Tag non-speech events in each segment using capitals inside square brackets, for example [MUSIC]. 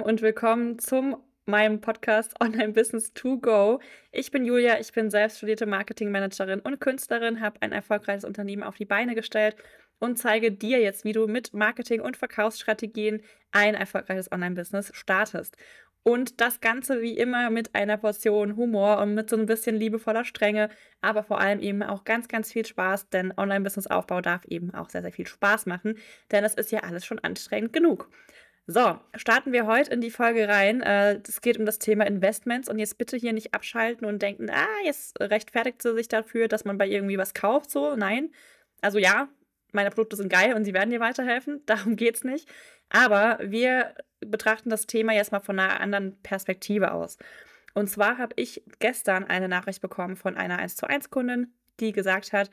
und willkommen zum meinem Podcast Online Business to Go. Ich bin Julia, ich bin selbst studierte Marketingmanagerin und Künstlerin, habe ein erfolgreiches Unternehmen auf die Beine gestellt und zeige dir jetzt, wie du mit Marketing und Verkaufsstrategien ein erfolgreiches Online-Business startest. Und das Ganze wie immer mit einer Portion Humor und mit so ein bisschen liebevoller Strenge, aber vor allem eben auch ganz, ganz viel Spaß, denn Online-Business-Aufbau darf eben auch sehr, sehr viel Spaß machen, denn es ist ja alles schon anstrengend genug. So, starten wir heute in die Folge rein. Äh, es geht um das Thema Investments und jetzt bitte hier nicht abschalten und denken, ah, jetzt rechtfertigt sie sich dafür, dass man bei irgendwie was kauft. So, nein. Also ja, meine Produkte sind geil und sie werden dir weiterhelfen. [LAUGHS] Darum geht es nicht. Aber wir betrachten das Thema jetzt mal von einer anderen Perspektive aus. Und zwar habe ich gestern eine Nachricht bekommen von einer 1 zu 1 Kundin, die gesagt hat,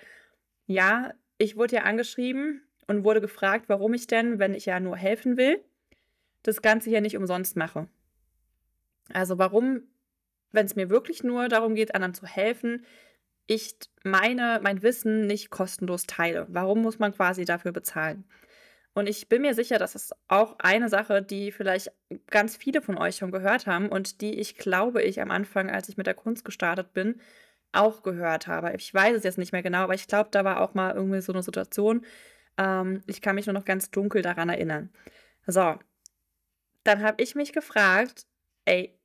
ja, ich wurde ja angeschrieben und wurde gefragt, warum ich denn, wenn ich ja nur helfen will, das Ganze hier nicht umsonst mache. Also warum, wenn es mir wirklich nur darum geht, anderen zu helfen, ich meine, mein Wissen nicht kostenlos teile. Warum muss man quasi dafür bezahlen? Und ich bin mir sicher, dass es auch eine Sache, die vielleicht ganz viele von euch schon gehört haben und die ich glaube ich am Anfang, als ich mit der Kunst gestartet bin, auch gehört habe. Ich weiß es jetzt nicht mehr genau, aber ich glaube, da war auch mal irgendwie so eine Situation. Ähm, ich kann mich nur noch ganz dunkel daran erinnern. So, dann habe ich mich gefragt, ey,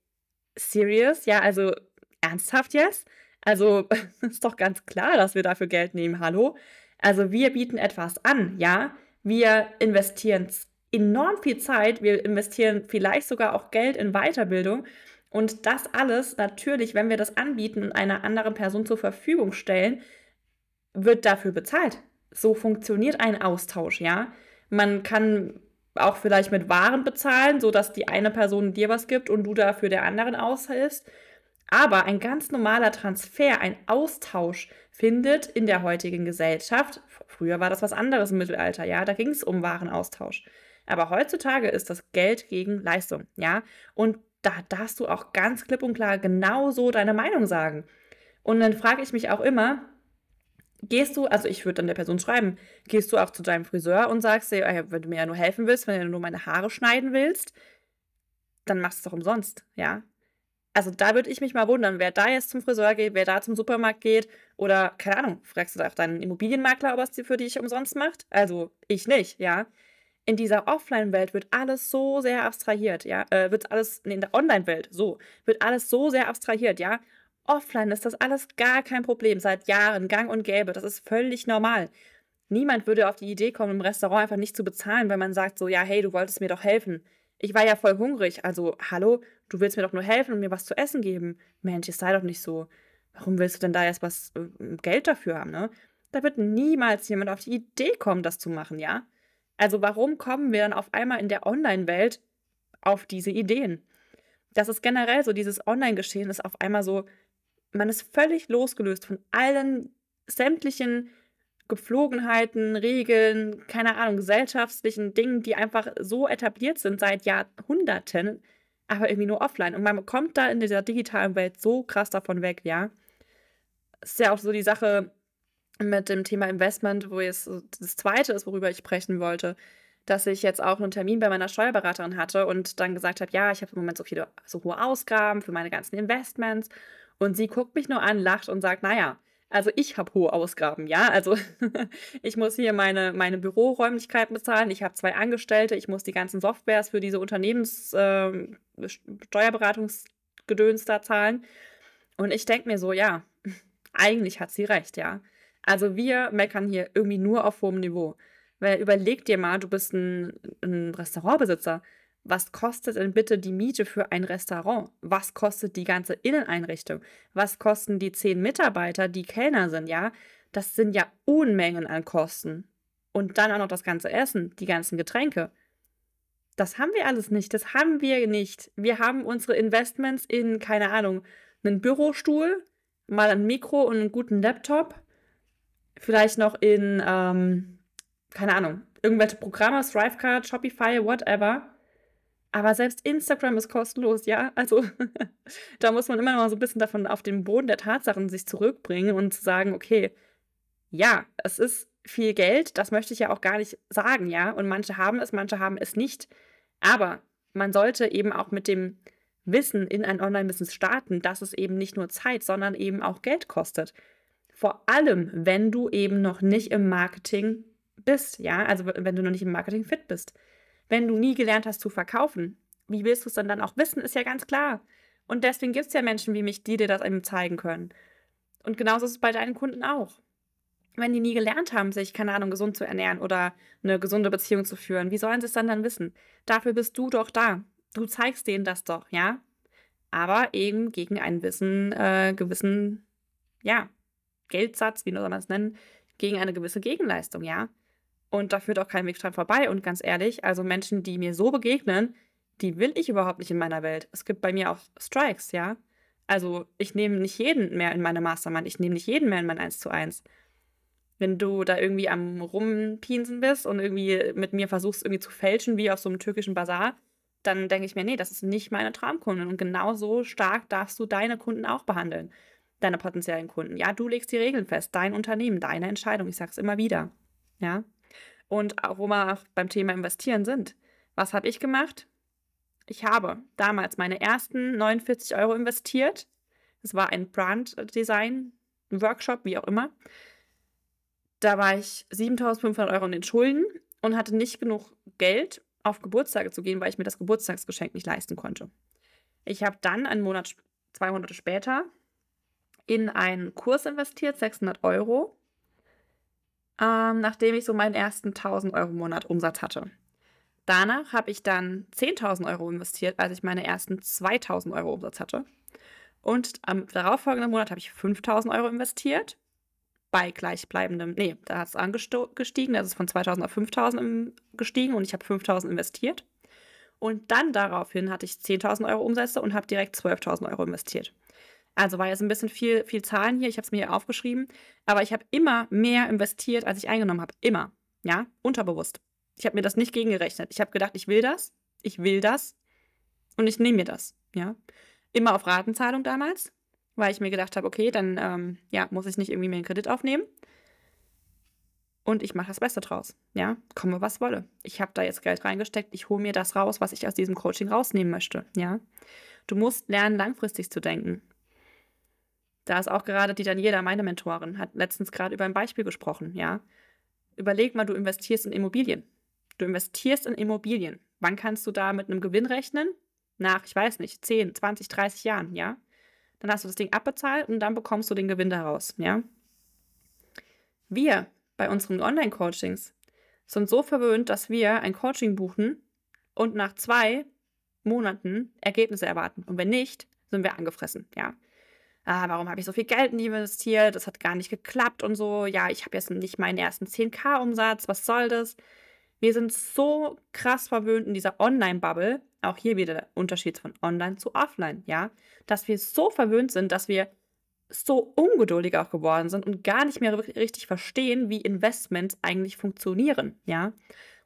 serious? Ja, also ernsthaft jetzt? Also [LAUGHS] ist doch ganz klar, dass wir dafür Geld nehmen, hallo? Also wir bieten etwas an, ja? Wir investieren enorm viel Zeit, wir investieren vielleicht sogar auch Geld in Weiterbildung. Und das alles natürlich, wenn wir das anbieten und einer anderen Person zur Verfügung stellen, wird dafür bezahlt. So funktioniert ein Austausch, ja. Man kann auch vielleicht mit Waren bezahlen, sodass die eine Person dir was gibt und du dafür der anderen aushilfst. Aber ein ganz normaler Transfer, ein Austausch findet in der heutigen Gesellschaft, früher war das was anderes im Mittelalter, ja, da ging es um Warenaustausch. Aber heutzutage ist das Geld gegen Leistung, ja. Und da darfst du auch ganz klipp und klar genau so deine Meinung sagen. Und dann frage ich mich auch immer, gehst du, also ich würde dann der Person schreiben, gehst du auch zu deinem Friseur und sagst äh, wenn du mir ja nur helfen willst, wenn du nur meine Haare schneiden willst, dann machst du es doch umsonst, ja. Also da würde ich mich mal wundern, wer da jetzt zum Friseur geht, wer da zum Supermarkt geht oder, keine Ahnung, fragst du da auch deinen Immobilienmakler, ob er es für dich umsonst macht? Also ich nicht, ja. In dieser Offline-Welt wird alles so sehr abstrahiert, ja. Äh, wird alles, nee, in der Online-Welt, so, wird alles so sehr abstrahiert, ja. Offline ist das alles gar kein Problem, seit Jahren gang und gäbe. Das ist völlig normal. Niemand würde auf die Idee kommen, im Restaurant einfach nicht zu bezahlen, wenn man sagt so, ja, hey, du wolltest mir doch helfen. Ich war ja voll hungrig, also hallo, du willst mir doch nur helfen und mir was zu essen geben. Mensch, es sei doch nicht so. Warum willst du denn da jetzt was äh, Geld dafür haben, ne? Da wird niemals jemand auf die Idee kommen, das zu machen, ja? Also warum kommen wir dann auf einmal in der Online-Welt auf diese Ideen? Das ist generell so, dieses Online-Geschehen ist auf einmal so, man ist völlig losgelöst von allen sämtlichen Gepflogenheiten, Regeln, keine Ahnung, gesellschaftlichen Dingen, die einfach so etabliert sind seit Jahrhunderten, aber irgendwie nur offline. Und man kommt da in dieser digitalen Welt so krass davon weg, ja. Es ist ja auch so die Sache mit dem Thema Investment, wo jetzt das zweite ist, worüber ich sprechen wollte, dass ich jetzt auch einen Termin bei meiner Steuerberaterin hatte und dann gesagt habe, ja, ich habe im Moment so viele, so hohe Ausgaben für meine ganzen Investments und sie guckt mich nur an, lacht und sagt, naja, also ich habe hohe Ausgaben, ja. Also [LAUGHS] ich muss hier meine, meine Büroräumlichkeiten bezahlen, ich habe zwei Angestellte, ich muss die ganzen Softwares für diese Unternehmenssteuerberatungsgedöns ähm, äh, da zahlen. Und ich denke mir so, ja, [LAUGHS] eigentlich hat sie recht, ja. Also wir meckern hier irgendwie nur auf hohem Niveau. Weil überleg dir mal, du bist ein, ein Restaurantbesitzer was kostet denn bitte die Miete für ein Restaurant? Was kostet die ganze Inneneinrichtung? Was kosten die zehn Mitarbeiter, die Kellner sind, ja? Das sind ja Unmengen an Kosten. Und dann auch noch das ganze Essen, die ganzen Getränke. Das haben wir alles nicht. Das haben wir nicht. Wir haben unsere Investments in, keine Ahnung, einen Bürostuhl, mal ein Mikro und einen guten Laptop. Vielleicht noch in, ähm, keine Ahnung, irgendwelche Programme, Thrivecard, Shopify, whatever. Aber selbst Instagram ist kostenlos, ja. Also [LAUGHS] da muss man immer noch so ein bisschen davon auf den Boden der Tatsachen sich zurückbringen und sagen, okay, ja, es ist viel Geld, das möchte ich ja auch gar nicht sagen, ja. Und manche haben es, manche haben es nicht. Aber man sollte eben auch mit dem Wissen in ein Online-Business starten, dass es eben nicht nur Zeit, sondern eben auch Geld kostet. Vor allem, wenn du eben noch nicht im Marketing bist, ja, also wenn du noch nicht im Marketing fit bist. Wenn du nie gelernt hast zu verkaufen, wie willst du es dann auch wissen, ist ja ganz klar. Und deswegen gibt es ja Menschen wie mich, die dir das eben zeigen können. Und genauso ist es bei deinen Kunden auch. Wenn die nie gelernt haben, sich, keine Ahnung, gesund zu ernähren oder eine gesunde Beziehung zu führen, wie sollen sie es dann dann wissen? Dafür bist du doch da. Du zeigst denen das doch, ja? Aber eben gegen einen gewissen, äh, gewissen, ja, Geldsatz, wie soll man es nennen, gegen eine gewisse Gegenleistung, ja? Und da führt auch kein Weg dran vorbei. Und ganz ehrlich, also Menschen, die mir so begegnen, die will ich überhaupt nicht in meiner Welt. Es gibt bei mir auch Strikes, ja. Also ich nehme nicht jeden mehr in meine Mastermind, ich nehme nicht jeden mehr in mein 1 zu 1. Wenn du da irgendwie am Rumpinsen bist und irgendwie mit mir versuchst, irgendwie zu fälschen, wie auf so einem türkischen Bazar, dann denke ich mir, nee, das ist nicht meine Traumkundin. Und genauso stark darfst du deine Kunden auch behandeln, deine potenziellen Kunden. Ja, du legst die Regeln fest, dein Unternehmen, deine Entscheidung. Ich sage es immer wieder. Ja. Und auch, wo wir beim Thema Investieren sind. Was habe ich gemacht? Ich habe damals meine ersten 49 Euro investiert. Es war ein Brand Design Workshop, wie auch immer. Da war ich 7500 Euro in den Schulden und hatte nicht genug Geld, auf Geburtstage zu gehen, weil ich mir das Geburtstagsgeschenk nicht leisten konnte. Ich habe dann einen Monat, zwei Monate später in einen Kurs investiert, 600 Euro, ähm, nachdem ich so meinen ersten 1000 Euro im Monat Umsatz hatte. Danach habe ich dann 10.000 Euro investiert, als ich meine ersten 2.000 Euro Umsatz hatte. Und am darauffolgenden Monat habe ich 5.000 Euro investiert. Bei gleichbleibendem, nee, da hat es angestiegen, das ist von 2.000 auf 5.000 gestiegen und ich habe 5.000 investiert. Und dann daraufhin hatte ich 10.000 Euro Umsätze und habe direkt 12.000 Euro investiert. Also war jetzt ein bisschen viel, viel Zahlen hier, ich habe es mir hier aufgeschrieben, aber ich habe immer mehr investiert, als ich eingenommen habe. Immer. Ja, unterbewusst. Ich habe mir das nicht gegengerechnet. Ich habe gedacht, ich will das, ich will das und ich nehme mir das. Ja, immer auf Ratenzahlung damals, weil ich mir gedacht habe, okay, dann ähm, ja, muss ich nicht irgendwie mehr einen Kredit aufnehmen. Und ich mache das Beste draus. Ja, komme was wolle. Ich habe da jetzt Geld reingesteckt. Ich hole mir das raus, was ich aus diesem Coaching rausnehmen möchte. Ja, du musst lernen, langfristig zu denken. Da ist auch gerade die Daniela, meine Mentorin, hat letztens gerade über ein Beispiel gesprochen. Ja, überleg mal, du investierst in Immobilien. Du investierst in Immobilien. Wann kannst du da mit einem Gewinn rechnen? Nach, ich weiß nicht, 10, 20, 30 Jahren, ja? Dann hast du das Ding abbezahlt und dann bekommst du den Gewinn daraus, ja? Wir bei unseren Online-Coachings sind so verwöhnt, dass wir ein Coaching buchen und nach zwei Monaten Ergebnisse erwarten. Und wenn nicht, sind wir angefressen, ja? Ah, warum habe ich so viel Geld investiert? Das hat gar nicht geklappt und so. Ja, ich habe jetzt nicht meinen ersten 10k-Umsatz. Was soll das? Wir sind so krass verwöhnt in dieser Online-Bubble, auch hier wieder der Unterschied von Online zu Offline, ja, dass wir so verwöhnt sind, dass wir so ungeduldig auch geworden sind und gar nicht mehr richtig verstehen, wie Investments eigentlich funktionieren, ja.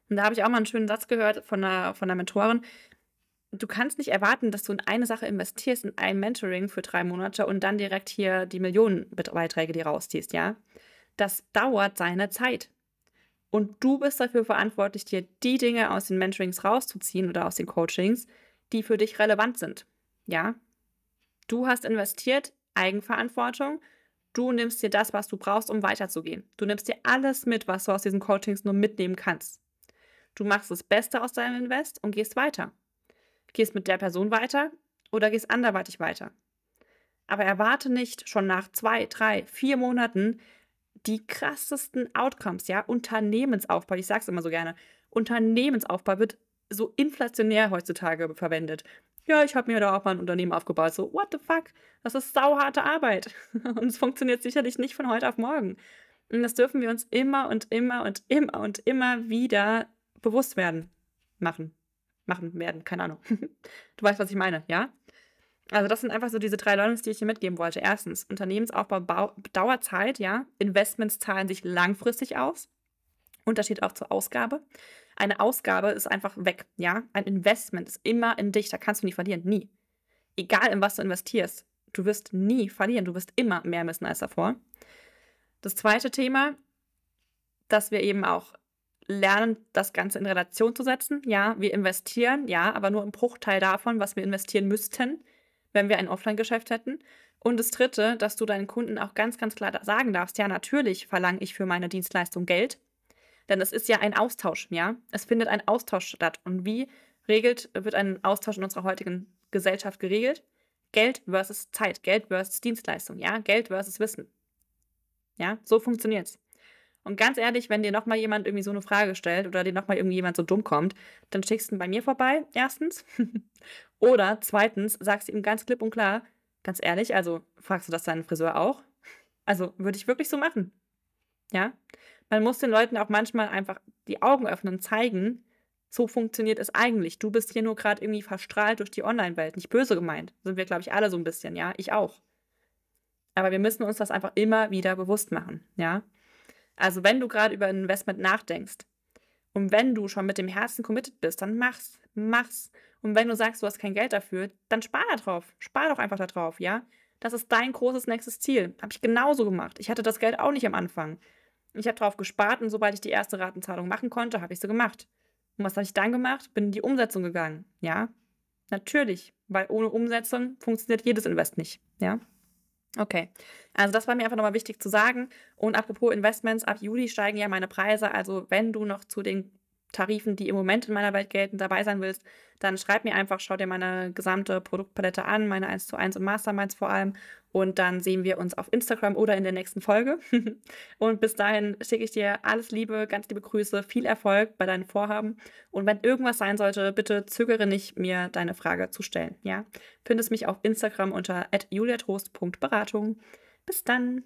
Und da habe ich auch mal einen schönen Satz gehört von einer, von einer Mentorin. Du kannst nicht erwarten, dass du in eine Sache investierst, in ein Mentoring für drei Monate und dann direkt hier die Millionenbeiträge dir rausziehst, ja. Das dauert seine Zeit. Und du bist dafür verantwortlich, dir die Dinge aus den Mentorings rauszuziehen oder aus den Coachings, die für dich relevant sind. Ja? Du hast investiert, Eigenverantwortung. Du nimmst dir das, was du brauchst, um weiterzugehen. Du nimmst dir alles mit, was du aus diesen Coachings nur mitnehmen kannst. Du machst das Beste aus deinem Invest und gehst weiter. Gehst mit der Person weiter oder gehst anderweitig weiter. Aber erwarte nicht schon nach zwei, drei, vier Monaten, die krassesten Outcomes, ja, Unternehmensaufbau, ich sage es immer so gerne, Unternehmensaufbau wird so inflationär heutzutage verwendet. Ja, ich habe mir da auch mal ein Unternehmen aufgebaut. So, what the fuck? Das ist sauharte Arbeit. [LAUGHS] Und es funktioniert sicherlich nicht von heute auf morgen. Und das dürfen wir uns immer und immer und immer und immer wieder bewusst werden. Machen. Machen werden, keine Ahnung. [LAUGHS] du weißt, was ich meine, ja? Also das sind einfach so diese drei Learnings, die ich hier mitgeben wollte. Erstens, Unternehmensaufbau dauert Zeit, ja. Investments zahlen sich langfristig aus. Unterschied auch zur Ausgabe. Eine Ausgabe ist einfach weg, ja. Ein Investment ist immer in dich, da kannst du nie verlieren, nie. Egal in was du investierst, du wirst nie verlieren, du wirst immer mehr müssen als davor. Das zweite Thema, dass wir eben auch lernen, das Ganze in Relation zu setzen. Ja, wir investieren, ja, aber nur im Bruchteil davon, was wir investieren müssten, wenn wir ein Offline-Geschäft hätten. Und das Dritte, dass du deinen Kunden auch ganz, ganz klar sagen darfst, ja, natürlich verlange ich für meine Dienstleistung Geld, denn es ist ja ein Austausch, ja. Es findet ein Austausch statt. Und wie regelt, wird ein Austausch in unserer heutigen Gesellschaft geregelt? Geld versus Zeit, Geld versus Dienstleistung, ja, Geld versus Wissen. Ja, so funktioniert's. Und ganz ehrlich, wenn dir nochmal jemand irgendwie so eine Frage stellt oder dir nochmal irgendwie jemand so dumm kommt, dann schickst du ihn bei mir vorbei, erstens. [LAUGHS] oder zweitens, sagst du ihm ganz klipp und klar, ganz ehrlich, also fragst du das deinen Friseur auch? Also würde ich wirklich so machen. Ja? Man muss den Leuten auch manchmal einfach die Augen öffnen, zeigen, so funktioniert es eigentlich. Du bist hier nur gerade irgendwie verstrahlt durch die Online-Welt. Nicht böse gemeint. Sind wir, glaube ich, alle so ein bisschen, ja? Ich auch. Aber wir müssen uns das einfach immer wieder bewusst machen, ja? Also wenn du gerade über ein Investment nachdenkst und wenn du schon mit dem Herzen committed bist, dann mach's, mach's. Und wenn du sagst, du hast kein Geld dafür, dann spar da drauf. Spar doch einfach da drauf, ja? Das ist dein großes nächstes Ziel. Habe ich genauso gemacht. Ich hatte das Geld auch nicht am Anfang. Ich habe drauf gespart und sobald ich die erste Ratenzahlung machen konnte, habe ich sie gemacht. Und was habe ich dann gemacht? Bin in die Umsetzung gegangen. Ja, natürlich, weil ohne Umsetzung funktioniert jedes Invest nicht. Ja. Okay, also das war mir einfach nochmal wichtig zu sagen. Und apropos Investments, ab Juli steigen ja meine Preise. Also wenn du noch zu den Tarifen, die im Moment in meiner Welt gelten, dabei sein willst, dann schreib mir einfach, schau dir meine gesamte Produktpalette an, meine 1 zu 1 und Masterminds vor allem. Und dann sehen wir uns auf Instagram oder in der nächsten Folge. [LAUGHS] und bis dahin schicke ich dir alles Liebe, ganz liebe Grüße, viel Erfolg bei deinen Vorhaben. Und wenn irgendwas sein sollte, bitte zögere nicht, mir deine Frage zu stellen. Ja? Findest mich auf Instagram unter juliatrost.beratung. Bis dann!